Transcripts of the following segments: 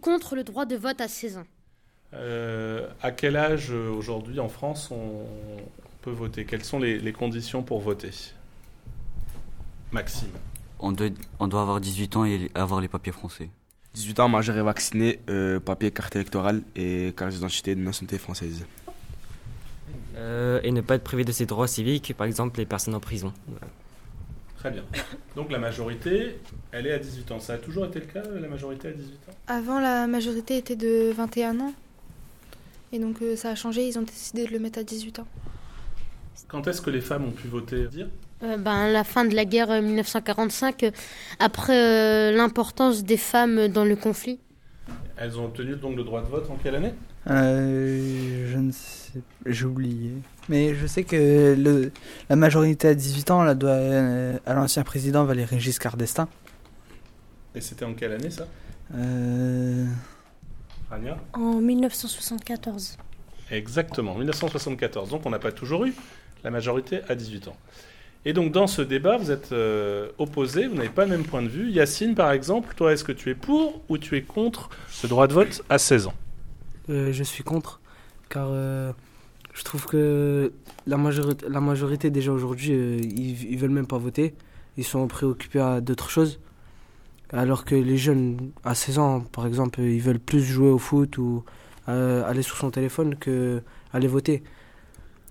contre le droit de vote à 16 ans. Euh, à quel âge euh, aujourd'hui en France on peut voter? Quelles sont les, les conditions pour voter? Maxime. On doit, on doit avoir 18 ans et avoir les papiers français. 18 ans, majeur et vacciné, euh, papier, carte électorale et carte d'identité de nationalité française. Euh, et ne pas être privé de ses droits civiques, par exemple les personnes en prison. Très bien. Donc la majorité, elle est à 18 ans. Ça a toujours été le cas, la majorité à 18 ans? Avant, la majorité était de 21 ans. Et donc euh, ça a changé, ils ont décidé de le mettre à 18 ans. Quand est-ce que les femmes ont pu voter? Dire? Euh, ben, la fin de la guerre euh, 1945, euh, après euh, l'importance des femmes dans le conflit. Elles ont obtenu donc le droit de vote en quelle année? Euh, je ne sais, j'ai oublié. Mais je sais que le, la majorité à 18 ans la doit euh, à l'ancien président Valéry Giscard d'Estaing. Et c'était en quelle année ça? Euh, Rania En 1974. Exactement, 1974. Donc on n'a pas toujours eu la majorité à 18 ans. Et donc dans ce débat, vous êtes euh, opposés, vous n'avez pas le même point de vue. Yacine, par exemple, toi, est-ce que tu es pour ou tu es contre ce droit de vote à 16 ans? Euh, je suis contre, car euh, je trouve que la majorité, déjà aujourd'hui, euh, ils, ils veulent même pas voter. Ils sont préoccupés à d'autres choses. Alors que les jeunes à 16 ans, par exemple, ils veulent plus jouer au foot ou euh, aller sur son téléphone que aller voter.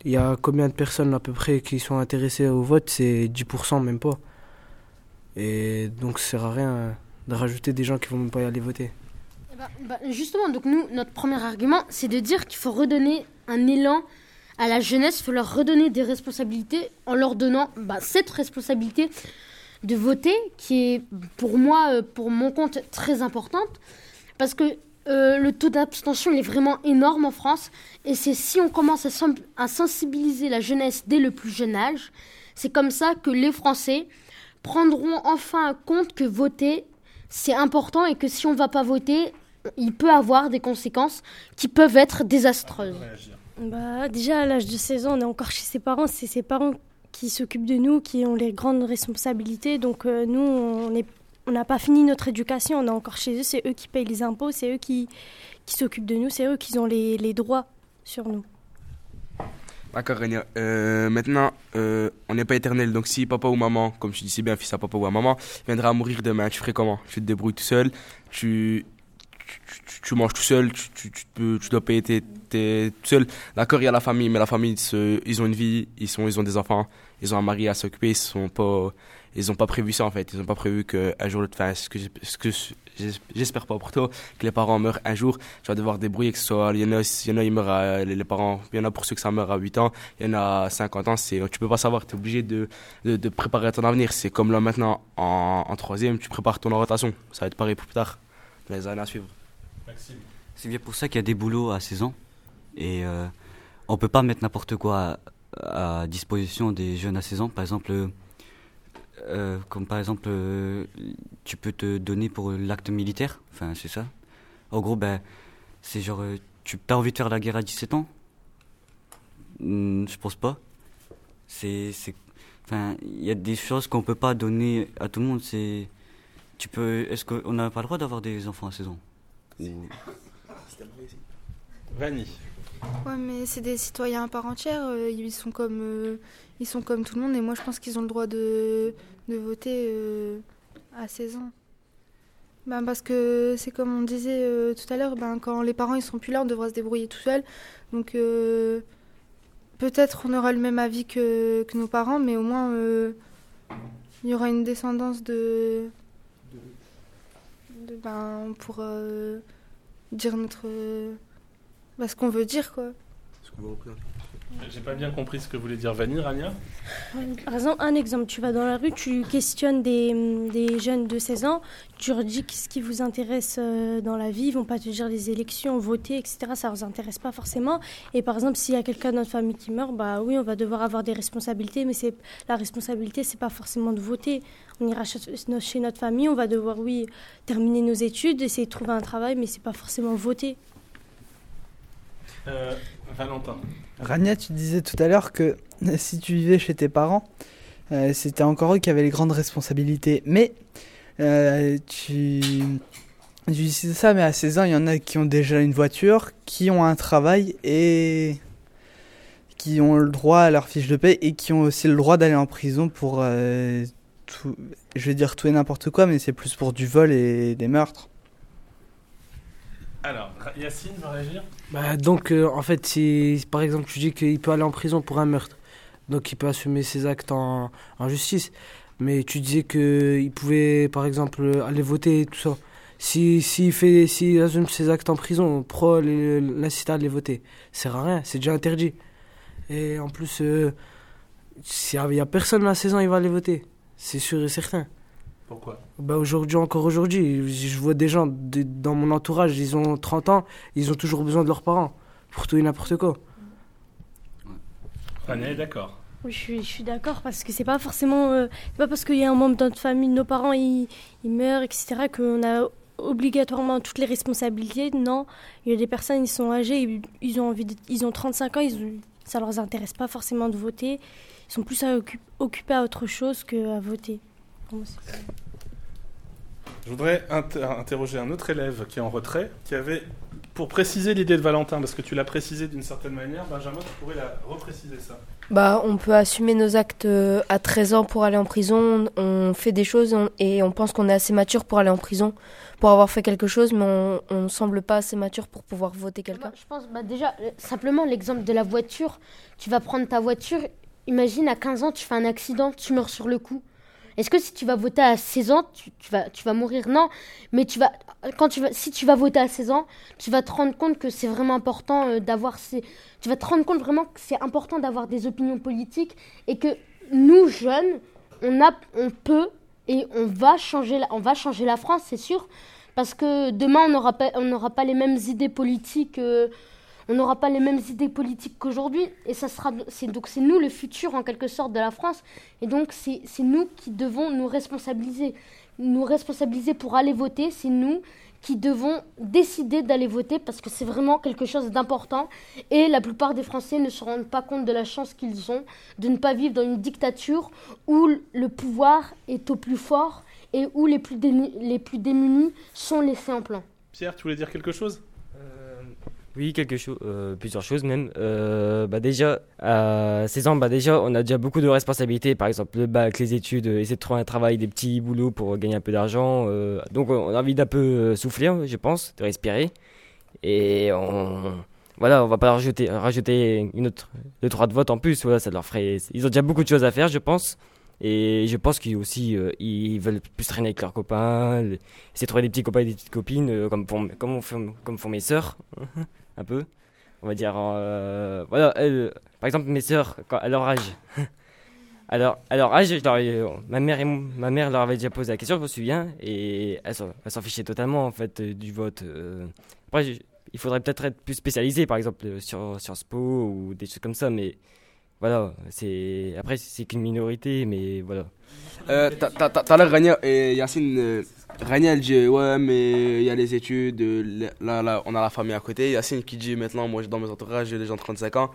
Il y a combien de personnes à peu près qui sont intéressées au vote? C'est 10% même pas. Et donc ça sert à rien de rajouter des gens qui vont même pas y aller voter. Ben, ben, justement, donc nous, notre premier argument, c'est de dire qu'il faut redonner un élan à la jeunesse, il faut leur redonner des responsabilités en leur donnant ben, cette responsabilité de voter, qui est pour moi, euh, pour mon compte, très importante, parce que euh, le taux d'abstention il est vraiment énorme en France, et c'est si on commence à sensibiliser la jeunesse dès le plus jeune âge, c'est comme ça que les Français prendront enfin compte que voter, c'est important, et que si on ne va pas voter, il peut avoir des conséquences qui peuvent être désastreuses. Bah, déjà, à l'âge de 16 ans, on est encore chez ses parents. C'est ses parents qui s'occupent de nous, qui ont les grandes responsabilités. Donc, euh, nous, on est- on n'a pas fini notre éducation. On est encore chez eux. C'est eux qui payent les impôts. C'est eux qui, qui s'occupent de nous. C'est eux qui ont les, les droits sur nous. D'accord, Renia. Euh, maintenant, euh, on n'est pas éternel, donc si papa ou maman, comme tu dis si bien, fils à papa ou à maman, viendra à mourir demain, tu ferais comment? Tu te débrouilles tout seul, tu, tu, manges tout seul, tu, tu, dois payer tes, tes, tout seul. D'accord, il y a la famille, mais la famille, se- ils ont une vie, ils, sont, ils ont des enfants, ils ont un mari à s'occuper, ils sont pas, ils pas prévu ça en fait, ils ont pas prévu qu'un jour, enfin, ce que, ce que j'es- j'espère pas pour toi, que les parents meurent un jour, tu vas devoir débrouiller, que ce soit, il y en a, il y en a, ils meurent les, parents, il y en a pour ceux que ça meurt à 8 ans, il y en a à 50 ans, c'est, tu peux pas savoir, tu es obligé de, de, de préparer ton avenir. C'est comme là maintenant, en, en troisième, tu prépares ton orientation. Ça va être pareil pour plus tard, les années à suivre. C'est bien pour ça qu'il y a des boulots à 16 ans. Et euh, on peut pas mettre n'importe quoi à, disposition des jeunes à 16 ans. Par exemple, euh, comme par exemple, euh, tu peux te donner pour l'acte militaire. Enfin, c'est ça. En gros, ben, c'est genre, tu as envie de faire la guerre à 17 ans? Hmm, Je pense pas. C'est, enfin, il y a des choses qu'on peut pas donner à tout le monde. C'est, tu peux, est-ce qu'on n'a pas le droit d'avoir des enfants à 16 ans? Ou- Vanny. Ouais, mais c'est des citoyens à part entière. euh, Ils sont comme, euh, ils sont comme tout le monde. Et moi, je pense qu'ils ont le droit de, de voter euh, à 16 ans. Ben, parce que c'est comme on disait euh, tout à l'heure, ben, quand les parents ils sont plus là, on devra se débrouiller tout seul. Donc euh, peut-être on aura le même avis que, que nos parents, mais au moins euh, il y aura une descendance de, de- ben, pour euh, dire notre ben, ce qu'on veut dire quoi. J'ai pas bien compris ce que voulait dire Vanny, Rania. Par exemple, un exemple, tu vas dans la rue, tu questionnes des, des jeunes de 16 ans, tu leur dis ce qui vous intéresse euh, dans la vie, ils vont pas te dire les élections, voter, etc. Ça vous intéresse pas forcément. Et par exemple, s'il y a quelqu'un dans notre famille qui meurt, bah oui, on va devoir avoir des responsabilités, mais c'est la responsabilité, c'est pas forcément de voter. On ira chez notre famille, on va devoir, oui, terminer nos études, essayer de trouver un travail, mais c'est pas forcément voter. Euh, Valentin. Rania, tu disais tout à l'heure que si tu vivais chez tes parents, euh, c'était encore eux qui avaient les grandes responsabilités. Mais euh, tu... Je dis ça, mais à 16 ans, il y en a qui ont déjà une voiture, qui ont un travail et qui ont le droit à leur fiche de paie et qui ont aussi le droit d'aller en prison pour je vais dire tout et n'importe quoi, mais c'est plus pour du vol et des meurtres. Alors, Yacine va réagir Bah, donc, euh, en fait, si par exemple tu dis qu'il peut aller en prison pour un meurtre, donc il peut assumer ses actes en, justice, mais tu disais qu'il pouvait, par exemple, aller voter et tout ça. Si, si fait, s'il assume ses actes en prison, pro l'incite à aller voter, ça sert à rien, c'est déjà interdit. Et en plus, euh, s'il n'y a, personne à 16 ans, il va aller voter, c'est sûr et certain. Pourquoi? Bah aujourd'hui, encore aujourd'hui, je vois des gens de- dans mon entourage, ils ont 30 ans, ils ont toujours besoin de leurs parents pour tout et n'importe quoi. Est d'accord. Oui, je suis, je suis d'accord parce que c'est pas forcément. euh, c'est pas parce qu'il y a un membre de notre famille, nos parents, ils, ils meurent, etc., qu'on a obligatoirement toutes les responsabilités. Non, il y a des personnes, ils sont âgés, ils, ils ont envie de- ils ont 35 ans, ils, ça leur intéresse pas forcément de voter. Ils sont plus à occupés à autre chose qu'à voter. Je voudrais inter- interroger un autre élève qui est en retrait, qui avait, pour préciser l'idée de Valentin, parce que tu l'as précisé d'une certaine manière, Benjamin, tu pourrais la repréciser ça. Bah, on peut assumer nos actes euh, à 13 ans pour aller en prison. On fait des choses on- et on pense qu'on est assez mature pour aller en prison, pour avoir fait quelque chose, mais on, on semble pas assez mature pour pouvoir voter quelqu'un. Moi, je pense, bah, déjà, euh, simplement l'exemple de la voiture. Tu vas prendre ta voiture, imagine à 15 ans, tu fais un accident, tu meurs sur le coup. Est-ce que si tu vas voter à 16 ans, tu, vas, mourir? Non, mais tu vas, quand tu vas, si tu vas voter à 16 ans, tu vas te rendre compte que c'est vraiment important euh, d'avoir ces, tu vas te rendre compte vraiment que c'est important d'avoir des opinions politiques et que nous jeunes, on peut et on va changer, la, on va changer la France, c'est sûr, parce que demain on n'aura pas, on n'aura pas les mêmes idées politiques. euh, on n'aura pas les mêmes idées politiques qu'aujourd'hui et ça sera c'est donc c'est nous le futur en quelque sorte de la France et donc c'est nous qui devons nous responsabiliser nous responsabiliser pour aller voter c'est nous qui devons décider d'aller voter parce que c'est vraiment quelque chose d'important et la plupart des Français ne se rendent pas compte de la chance qu'ils ont de ne pas vivre dans une dictature où le pouvoir est au plus fort et où les plus, les plus démunis sont laissés en plan. Pierre, tu voulais dire quelque chose? Oui, quelque chose, euh, plusieurs choses même. Euh, bah déjà, à 16 ans, bah déjà, on a déjà beaucoup de responsabilités. Par exemple, le bac, les études, euh, essayer de trouver un travail, des petits boulots pour gagner un peu d'argent. donc, on a envie d'un peu souffler, je pense, de respirer. Et on, voilà, on va pas rajouter, rajouter une autre, deux, trois de vote en plus. Voilà, ça leur ferait. Ils ont déjà beaucoup de choses à faire, je pense. Et je pense qu'ils aussi, euh, ils veulent plus traîner avec leurs copains, le- essayer de trouver des petits copains et des petites copines, euh, comme, font, comme, on comme font mes sœurs, un peu. On va dire, euh, voilà, par exemple, mes sœurs, à leur âge. Leur, à âge, leur ai- ma, mère et ma mère leur avait déjà posé la question, je me souviens, et elles s'en fichaient totalement en fait euh, du vote. euh. Après, il faudrait peut-être être plus spécialisé, par exemple euh, sur Sciences Po ou des choses comme ça, mais voilà, c'est après c'est qu'une minorité, mais voilà. Euh, t'as- l'air Rania et Yacine. euh, Rania elle dit ouais, mais il y a les études, euh, là, là, on a la famille à côté. Yacine qui dit maintenant, moi dans mes entourages, j'ai des gens de 35 ans,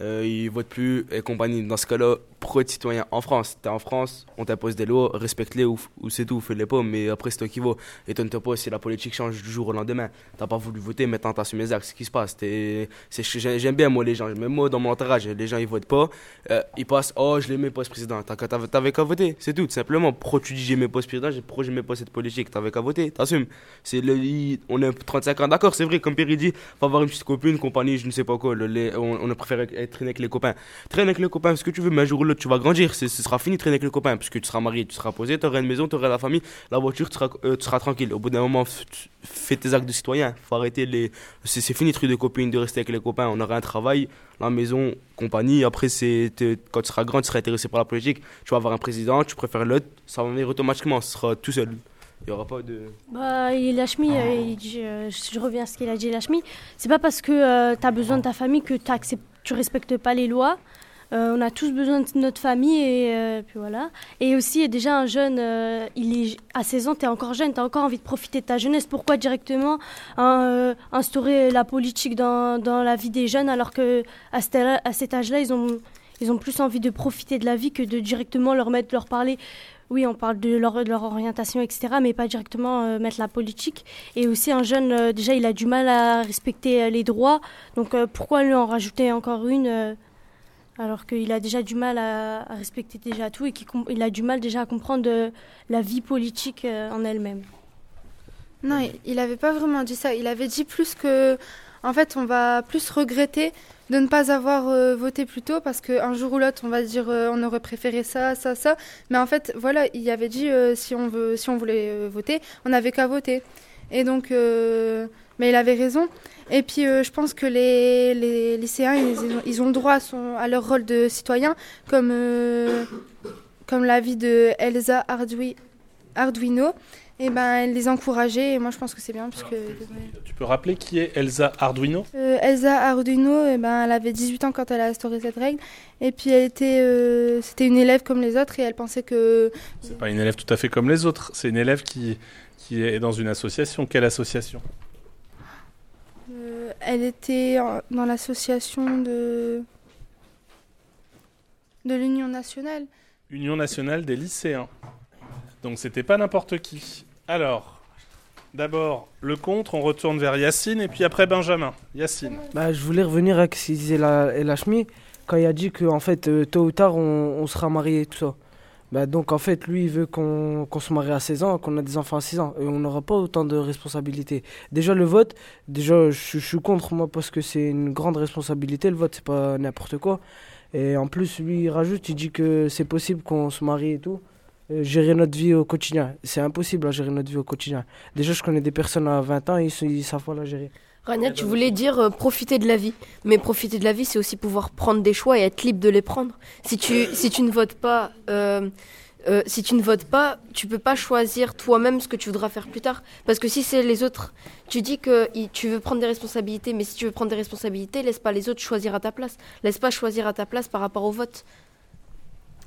euh, ils votent plus et compagnie. Dans ce cas-là, être citoyen en France T'es en France, on t'impose des lois, respecte-les ou, c'est tout, fais-les pas, mais après c'est toi qui vas. Étonne-toi pas si la politique change du jour au lendemain. T'as pas voulu voter, maintenant t'assumes les actes, ce qui se passe. J'ai- J'aime bien moi les gens, même moi dans mon entourage, les gens ils votent pas, euh, ils passent, oh je l'aimais pas ce président, t'avais qu'à voter, c'est tout, simplement. Pourquoi tu dis j'aimais pas ce président, pourquoi j'aimais pas cette politique, t'avais qu'à voter, t'assumes. On a 35 ans, d'accord, c'est vrai, comme Pierre il dit, faut avoir une petite copine, compagnie, je ne sais pas quoi, on, on a être avec les copains. Traîne avec les copains, ce que tu veux, mais un jour ou tu vas grandir, ce sera fini de traîner avec les copains, parce que tu seras marié, tu seras posé, tu auras une maison, tu auras la famille, la voiture, tu seras, euh, tu seras tranquille. Au bout d'un moment, fais tes actes de citoyen, faut arrêter les. C'est fini, truc de copine, de rester avec les copains, on aura un travail, la maison, compagnie. Après, te- quand tu seras grand, tu seras intéressé par la politique, tu vas avoir un président, tu préfères l'autre, ça va venir automatiquement, ce sera tout seul. Il n'y aura pas de. Bah, Lachmi, euh, il dit, euh, je reviens à ce qu'il a dit, Lachmi. C'est pas parce que tu as besoin de ta famille que tu tu respectes pas les lois. Euh, on a tous besoin de notre famille et euh, puis voilà. Et aussi, déjà, un jeune, euh, il est à 16 ans, tu es encore jeune, tu as encore envie de profiter de ta jeunesse. Pourquoi directement hein, instaurer la politique dans, la vie des jeunes alors que à cet, âge-là, ils ont, plus envie de profiter de la vie que de directement leur mettre, leur parler? Oui, on parle de leur, orientation, etc., mais pas directement mettre la politique. Et aussi, un jeune, déjà, il a du mal à respecter les droits. Donc, pourquoi lui en rajouter encore une alors qu'il a déjà du mal à, respecter déjà tout et qu'il a du mal déjà à comprendre euh, la vie politique euh, en elle-même. Non, il- il avait pas vraiment dit ça. Il avait dit plus que, en fait, on va plus regretter de ne pas avoir euh, voté plus tôt parce qu'un jour ou l'autre, on va dire euh, on aurait préféré ça, ça, ça. Mais en fait, voilà, il avait dit euh, si on veut, si on voulait voter, on n'avait qu'à voter. Et donc, mais il avait raison. Et puis, euh, je pense que les, les lycéens, ils, ils ont, le droit à, son- à leur rôle de citoyen, comme, euh, comme l'avis de Elsa Ardui- Arduino et ben elle les encourageait et moi je pense que c'est bien puisque Tu peux rappeler qui est Elsa Arduino? Euh, Elsa Arduino eh ben elle avait 18 ans quand elle a instauré cette règle et puis elle était euh, c'était une élève comme les autres et elle pensait que C'est pas une élève tout à fait comme les autres. C'est une élève qui, qui est dans une association. Quelle association? Elle était en- dans l'association de de l'Union nationale. Union nationale des lycéens. Donc c'était pas n'importe qui. Alors, d'abord le contre, on retourne vers Yacine et puis après Benjamin. Yacine. Bah, je voulais revenir à ce qu'il disait la, El Hachmi quand il a dit que en fait euh, tôt ou tard on, on sera marié et tout ça. Bah, donc en fait lui il veut qu'on qu'on se marie à 16 ans, qu'on a des enfants à 6 ans et on n'aura pas autant de responsabilités. Déjà le vote, déjà je, suis contre moi parce que c'est une grande responsabilité le vote, c'est pas n'importe quoi. Et en plus lui il rajoute, il dit que c'est possible qu'on se marie et tout. euh, gérer notre vie au quotidien. C'est impossible à gérer notre vie au quotidien. Déjà je connais des personnes à 20 ans, ils, ils savent pas la gérer. Rania, tu voulais dire euh, profiter de la vie. Mais profiter de la vie, c'est aussi pouvoir prendre des choix et être libre de les prendre. Si tu, si tu ne votes pas, euh, euh, si tu ne votes pas, tu peux pas choisir toi-même ce que tu voudras faire plus tard. Parce que si c'est les autres, tu dis que tu veux prendre des responsabilités, mais si tu veux prendre des responsabilités, laisse pas les autres choisir à ta place. Laisse pas choisir à ta place par rapport au vote.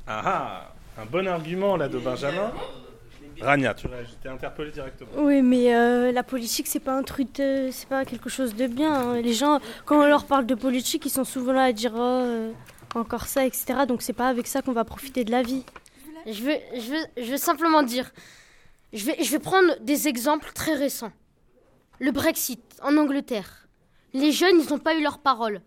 Ah ah Un bon argument là de Benjamin. Rania, tu réagis, t'es interpellé directement. Oui, mais euh, la politique, c'est pas un truc, de- c'est pas quelque chose de bien. hein. Les gens, quand on leur parle de politique, ils sont souvent là à dire oh, euh, encore ça, etc. Donc c'est pas avec ça qu'on va profiter de la vie. Je veux, je veux, je veux simplement dire, je vais, je vais prendre des exemples très récents. Le Brexit en Angleterre. Les jeunes, ils n'ont pas eu leur parole.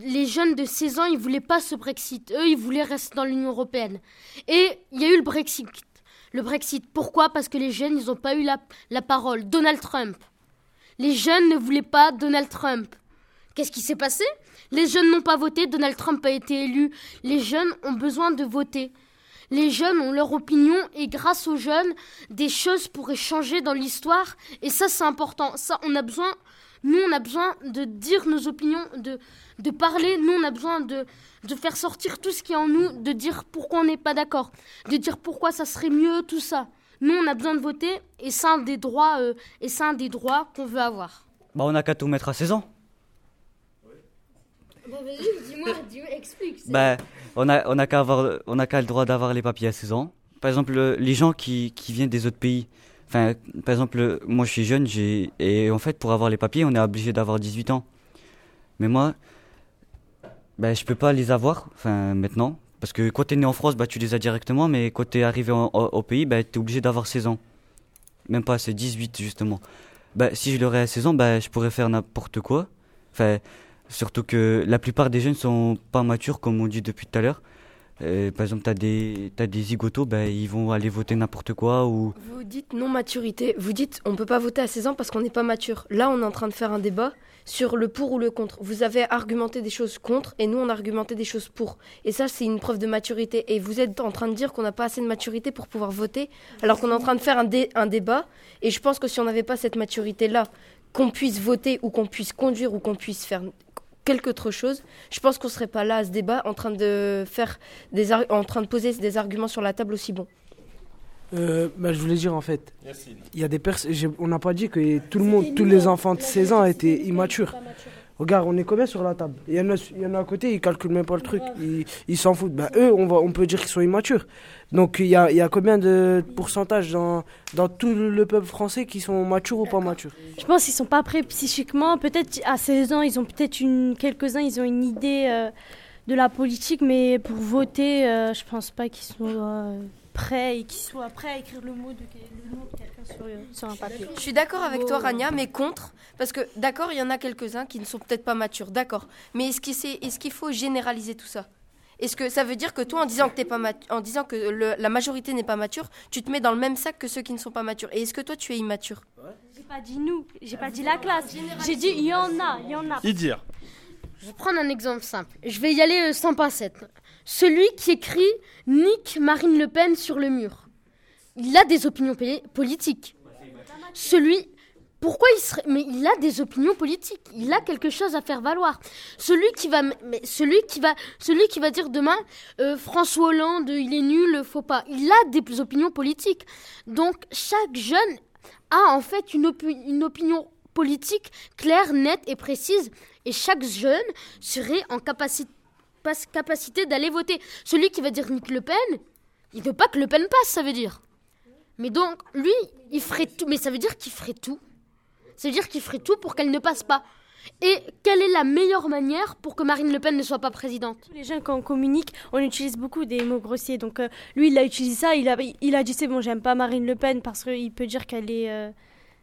Les jeunes de 16 ans, ils voulaient pas ce Brexit. Eux, ils voulaient rester dans l'Union européenne. Et il y a eu le Brexit. Le Brexit. Pourquoi? Parce que les jeunes, ils n'ont pas eu la, la parole. Donald Trump. Les jeunes ne voulaient pas Donald Trump. Qu'est-ce qui s'est passé? Les jeunes n'ont pas voté, Donald Trump a été élu. Les jeunes ont besoin de voter. Les jeunes ont leur opinion et grâce aux jeunes, des choses pourraient changer dans l'histoire. Et ça, c'est important. Ça, on a besoin, nous, on a besoin de dire nos opinions, de, de parler. Nous, on a besoin de, de faire sortir tout ce qui est en nous, de dire pourquoi on n'est pas d'accord, de dire pourquoi ça serait mieux, tout ça. Nous, on a besoin de voter et c'est un des droits, euh, et c'est un des droits qu'on veut avoir. Bah, on n'a qu'à tout mettre à 16 ans. Bah, vas-y, dis-moi, dis explique. Bah, on a, on a qu'à avoir, on a qu'à le droit d'avoir les papiers à 16 ans. Par exemple, le- les gens qui, qui viennent des autres pays. Enfin, par exemple, moi je suis jeune, j'ai, et en fait, pour avoir les papiers, on est obligé d'avoir 18 ans. Mais moi, bah, je peux pas les avoir, enfin, maintenant. Parce que quand t'es né en France, bah, tu les as directement, mais quand t'es arrivé au, pays, bah, t'es obligé d'avoir 16 ans. Même pas, c'est 18 justement. Bah, si je l'aurais à 16 ans, bah, je pourrais faire n'importe quoi. Enfin, Surtout que la plupart des jeunes sont pas matures, comme on dit depuis tout à l'heure. Euh, par exemple, tu as des, t'as des zigotos, ben, ils vont aller voter n'importe quoi. Ou... Vous dites non maturité. Vous dites on peut pas voter à 16 ans parce qu'on n'est pas mature. Là, on est en train de faire un débat sur le pour ou le contre. Vous avez argumenté des choses contre et nous, on a argumenté des choses pour. Et ça, c'est une preuve de maturité. Et vous êtes en train de dire qu'on n'a pas assez de maturité pour pouvoir voter, alors qu'on est en train de faire un, dé- un débat. Et je pense que si on n'avait pas cette maturité-là, qu'on puisse voter ou qu'on puisse conduire ou qu'on puisse faire quelque autre chose, je pense qu'on serait pas là à ce débat en train de faire des en train de poser des arguments sur la table aussi bons. Euh, bah, je voulais dire en fait, Yacine. il y a des personnes. On n'a pas dit que tout le monde, tous les enfants de 16 ans étaient immatures. Regarde, on est combien sur la table? Il y, en a, il y en a à côté, ils calculent même pas le truc, ils ils s'en foutent. Bah, eux, on, va, on peut dire qu'ils sont immatures. Donc il y a, il y a combien de pourcentage dans, dans tout le peuple français qui sont matures ou pas matures? Je pense qu'ils sont pas prêts psychiquement. Peut-être à 16 ans, ils ont peut-être une quelques-uns, ils ont une idée euh, de la politique, mais pour voter, euh, je pense pas qu'ils sont. euh, prêt et qu'ils soient prêts à écrire le mot de, le nom de quelqu'un sur, euh, sur un papier. Je suis d'accord avec toi, Rania, mais contre. Parce que, d'accord, il y en a quelques-uns qui ne sont peut-être pas matures, d'accord. Mais est-ce qu'il est, est qu'il faut généraliser tout ça? Est-ce que ça veut dire que toi, en disant que, t'es pas mat- en disant que le- la majorité n'est pas mature, tu te mets dans le même sac que ceux qui ne sont pas matures? Et est-ce que toi, tu es immature? J'ai pas dit nous, j'ai pas dit la classe. J'ai dit il y en a, il y en a. Idir. Je vais prendre un exemple simple. Je vais y aller euh, sans pincettes. Celui qui écrit Nick Marine Le Pen sur le mur. Il a des opinions poli- politiques. Celui. Pourquoi il serait. Mais il a des opinions politiques. Il a quelque chose à faire valoir. Celui qui va. dire demain euh, François Hollande, il est nul, faut pas. Il a des opinions politiques. Donc chaque jeune a en fait une opinion politique claire, nette et précise. Et chaque jeune serait en capacité, capacité d'aller voter. Celui qui va dire Nick Le Pen, il veut pas que Le Pen passe, ça veut dire. Mais donc, lui, il ferait tout. Mais ça veut dire qu'il ferait tout. Ça veut dire qu'il ferait tout pour qu'elle ne passe pas. Et quelle est la meilleure manière pour que Marine Le Pen ne soit pas présidente? Les jeunes, quand on communique, on utilise beaucoup des mots grossiers. Donc, euh, lui, il a utilisé ça. Il a, il a dit c'est bon, j'aime pas Marine Le Pen parce qu'il peut dire qu'elle est, euh,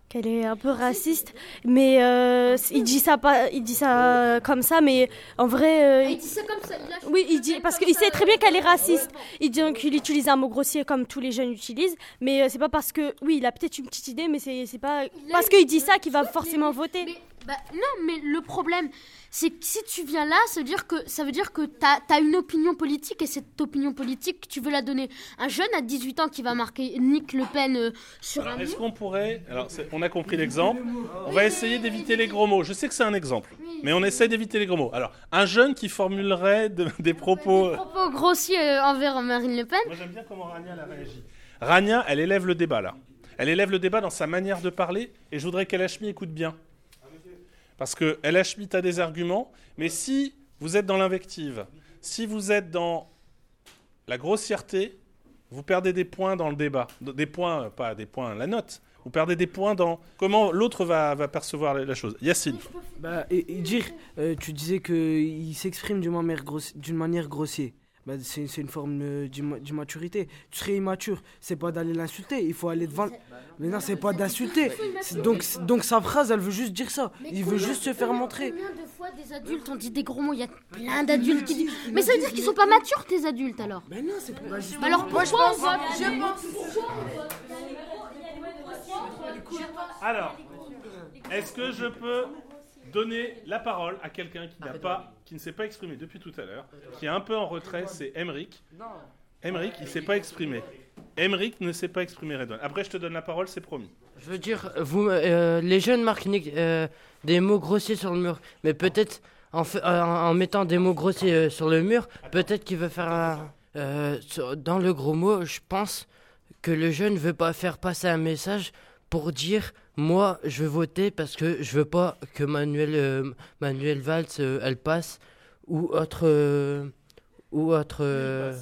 qu'elle est un peu raciste. Mais euh, il dit ça pas, il dit ça comme ça. Mais en vrai, euh, Il dit ça comme ça. il oui, il dit parce qu'il sait très bien qu'elle est raciste. Il dit qu'il utilise un mot grossier comme tous les jeunes utilisent. Mais euh, c'est pas parce que, oui, il a peut-être une petite idée, mais c'est, pas parce qu'il dit ça qu'il va forcément voter. Bah, non, mais le problème, c'est que si tu viens là, ça veut dire que, ça veut dire que t'as as une opinion politique et cette opinion politique, tu veux la donner. Un jeune à 18 ans qui va marquer Nick Le Pen euh, sur Alors, un est-ce qu'on pourrait. Alors, on a compris l'exemple. On va essayer d'éviter les gros mots. Je sais que c'est un exemple, mais on essaie d'éviter les gros mots. Alors, un jeune qui formulerait de- des propos. propos grossiers euh, envers Marine Le Pen. Moi, j'aime bien comment Rania elle a réagi. Rania, elle élève le débat là. Elle élève le débat dans sa manière de parler, et je voudrais qu'El Hachmi écoute bien. Parce que El Hachmi a des arguments, mais si vous êtes dans l'invective, si vous êtes dans la grossièreté, vous perdez des points dans le débat. Des points, pas des points, la note. Vous perdez des points dans comment l'autre va, percevoir la chose. Yacine. Bah, et, dire, euh, tu disais qu'il s'exprime d'une manière grossière. Bah, c'est c'est une forme euh, d'imma- d'immaturité. Tu serais immature, c'est pas d'aller l'insulter, il faut aller devant. Mais non, c'est pas d'insulter. C'est- Donc, c'est- donc sa phrase, elle veut juste dire ça. Il veut juste se faire montrer. Combien de fois des adultes ont dit des gros mots? Il y a plein d'adultes qui disent. Mais ça veut dire qu'ils sont pas matures, tes adultes alors Mais non, c'est pas. juste- Alors pourquoi on vote Je pense. Alors, est-ce que je peux donner la parole à quelqu'un qui n'a pas, qui ne s'est pas exprimé depuis tout à l'heure, qui est un peu en retrait, c'est Emric. Emric, il s'est pas exprimé. Emric ne s'est pas exprimé, Redouane. Après, je te donne la parole, c'est promis. Je veux dire, vous, euh, les jeunes marquent euh, des mots grossiers sur le mur, mais peut-être en, euh, mettant des mots grossiers euh, sur le mur, peut-être qu'il veut faire un. euh, sur- dans le gros mot, je pense que le jeune veut pas faire passer un message pour dire moi je veux voter parce que je veux pas que Manuel euh, Manuel Valls euh, elle passe ou autre euh, ou autre euh,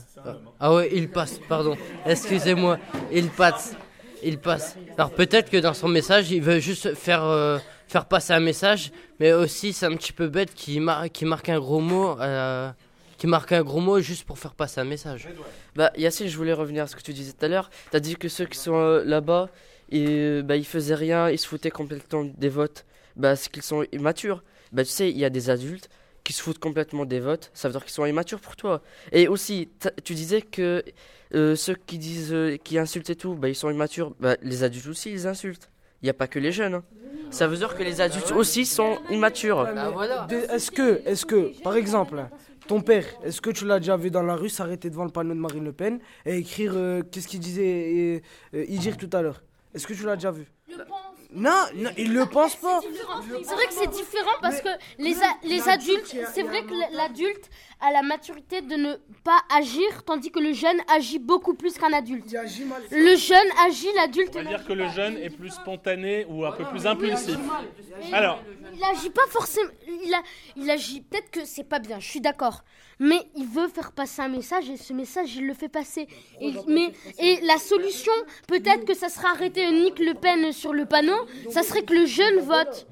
ah. ouais il passe pardon. Excusez-moi il passe il passe. Alors peut-être que dans son message il veut juste faire euh, faire passer un message mais aussi c'est un petit peu bête qui mar- qui marque un gros mot euh, qui marque un gros mot juste pour faire passer un message. Bah, Yacine, je voulais revenir à ce que tu disais tout à l'heure. Tu as dit que ceux qui sont euh, là-bas, et, euh, bah, ils faisaient rien, ils se foutaient complètement des votes. Bah, c'est qu'ils sont immatures. Bah, tu sais, il y a des adultes qui se foutent complètement des votes. Ça veut dire qu'ils sont immatures pour toi. Et aussi, tu disais que euh, ceux qui disent, euh, qui insultent et tout, bah, ils sont immatures. Bah, les adultes aussi, ils insultent. Il n'y a pas que les jeunes. hein. Ça veut dire que les adultes aussi sont immatures. De- Est-ce que, est-ce que, par exemple, ton père, est-ce que tu l'as déjà vu dans la rue s'arrêter devant le panneau de Marine Le Pen et écrire euh, qu'est-ce qu'il disait euh, euh, Idir tout à l'heure? Est-ce que tu l'as déjà vu? Non, non, il le pense pas. C'est vrai que c'est différent parce que les, a- les adultes, c'est vrai que l'adulte a la maturité de ne pas agir, tandis que le jeune agit beaucoup plus qu'un adulte. Le jeune agit, l'adulte On va dire que le jeune est plus spontané ou un peu plus impulsif. Alors, il agit pas forcément. Il, a, il agit peut-être que c'est pas bien, je suis d'accord. Mais il veut faire passer un message et ce message, il le fait passer. Et, mais, et la solution, peut-être que ça sera arrêter Nick Le Pen sur le panneau, ça serait que le jeune vote.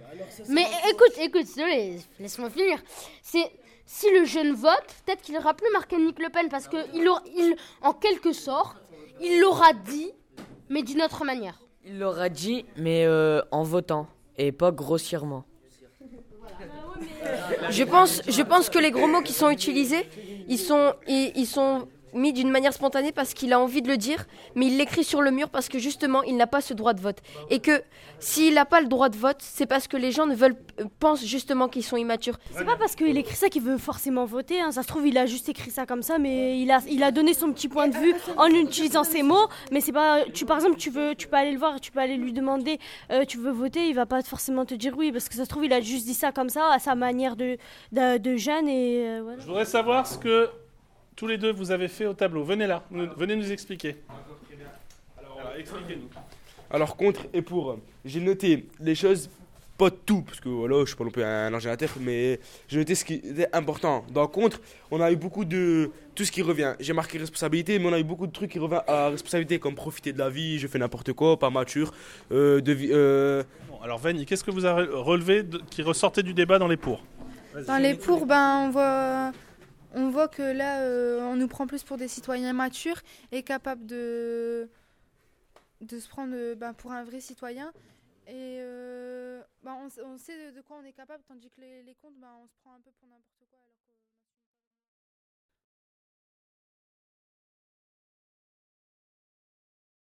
Mais écoute, écoute, laisse-moi finir. C'est. Si le jeune vote, peut-être qu'il aura plus marqué Nick Le Pen parce que il, aura- il, en quelque sorte, Il l'aura dit, mais d'une autre manière. Il l'aura dit, mais euh, en votant, et pas grossièrement. Je pense, je pense que les gros mots qui sont utilisés, ils sont, ils, ils sont mis d'une manière spontanée parce qu'il a envie de le dire, mais il l'écrit sur le mur parce que justement, il n'a pas ce droit de vote. Et que s'il n'a pas le droit de vote, c'est parce que les gens ne veulent, euh, pensent justement qu'ils sont immatures. C'est pas parce qu'il écrit ça qu'il veut forcément voter. hein. Ça se trouve, il a juste écrit ça comme ça, mais il a, il a donné son petit point de vue en utilisant ces mots. Mais c'est pas, tu par exemple, tu veux, tu peux aller le voir, tu peux aller lui demander, euh, tu veux voter, il va pas forcément te dire oui, parce que ça se trouve, il a juste dit ça comme ça, à sa manière de, de, de jeune et euh, voilà. Je voudrais savoir ce que tous les deux vous avez fait au tableau. Venez là, nous- venez nous expliquer. Alors, expliquez-nous. Alors contre et pour, j'ai noté les choses, pas tout, parce que voilà, je suis pas non plus un ordinateur, mais j'ai noté ce qui était important. Dans contre, on a eu beaucoup de tout ce qui revient. J'ai marqué responsabilité, mais on a eu beaucoup de trucs qui reviennent à responsabilité, comme profiter de la vie, je fais n'importe quoi, pas mature, euh, de vie- euh, Bon, alors Vanny, qu'est-ce que vous avez relevé de- qui ressortait du débat dans les pour? Dans les pour, ben, on voit, on voit que là, euh, on nous prend plus pour des citoyens matures et capables de, de se prendre euh, ben, pour un vrai citoyen. Et euh, ben, on, sait de, quoi on est capable, tandis que les, les comptes, ben, on se prend un peu pour n'importe quoi.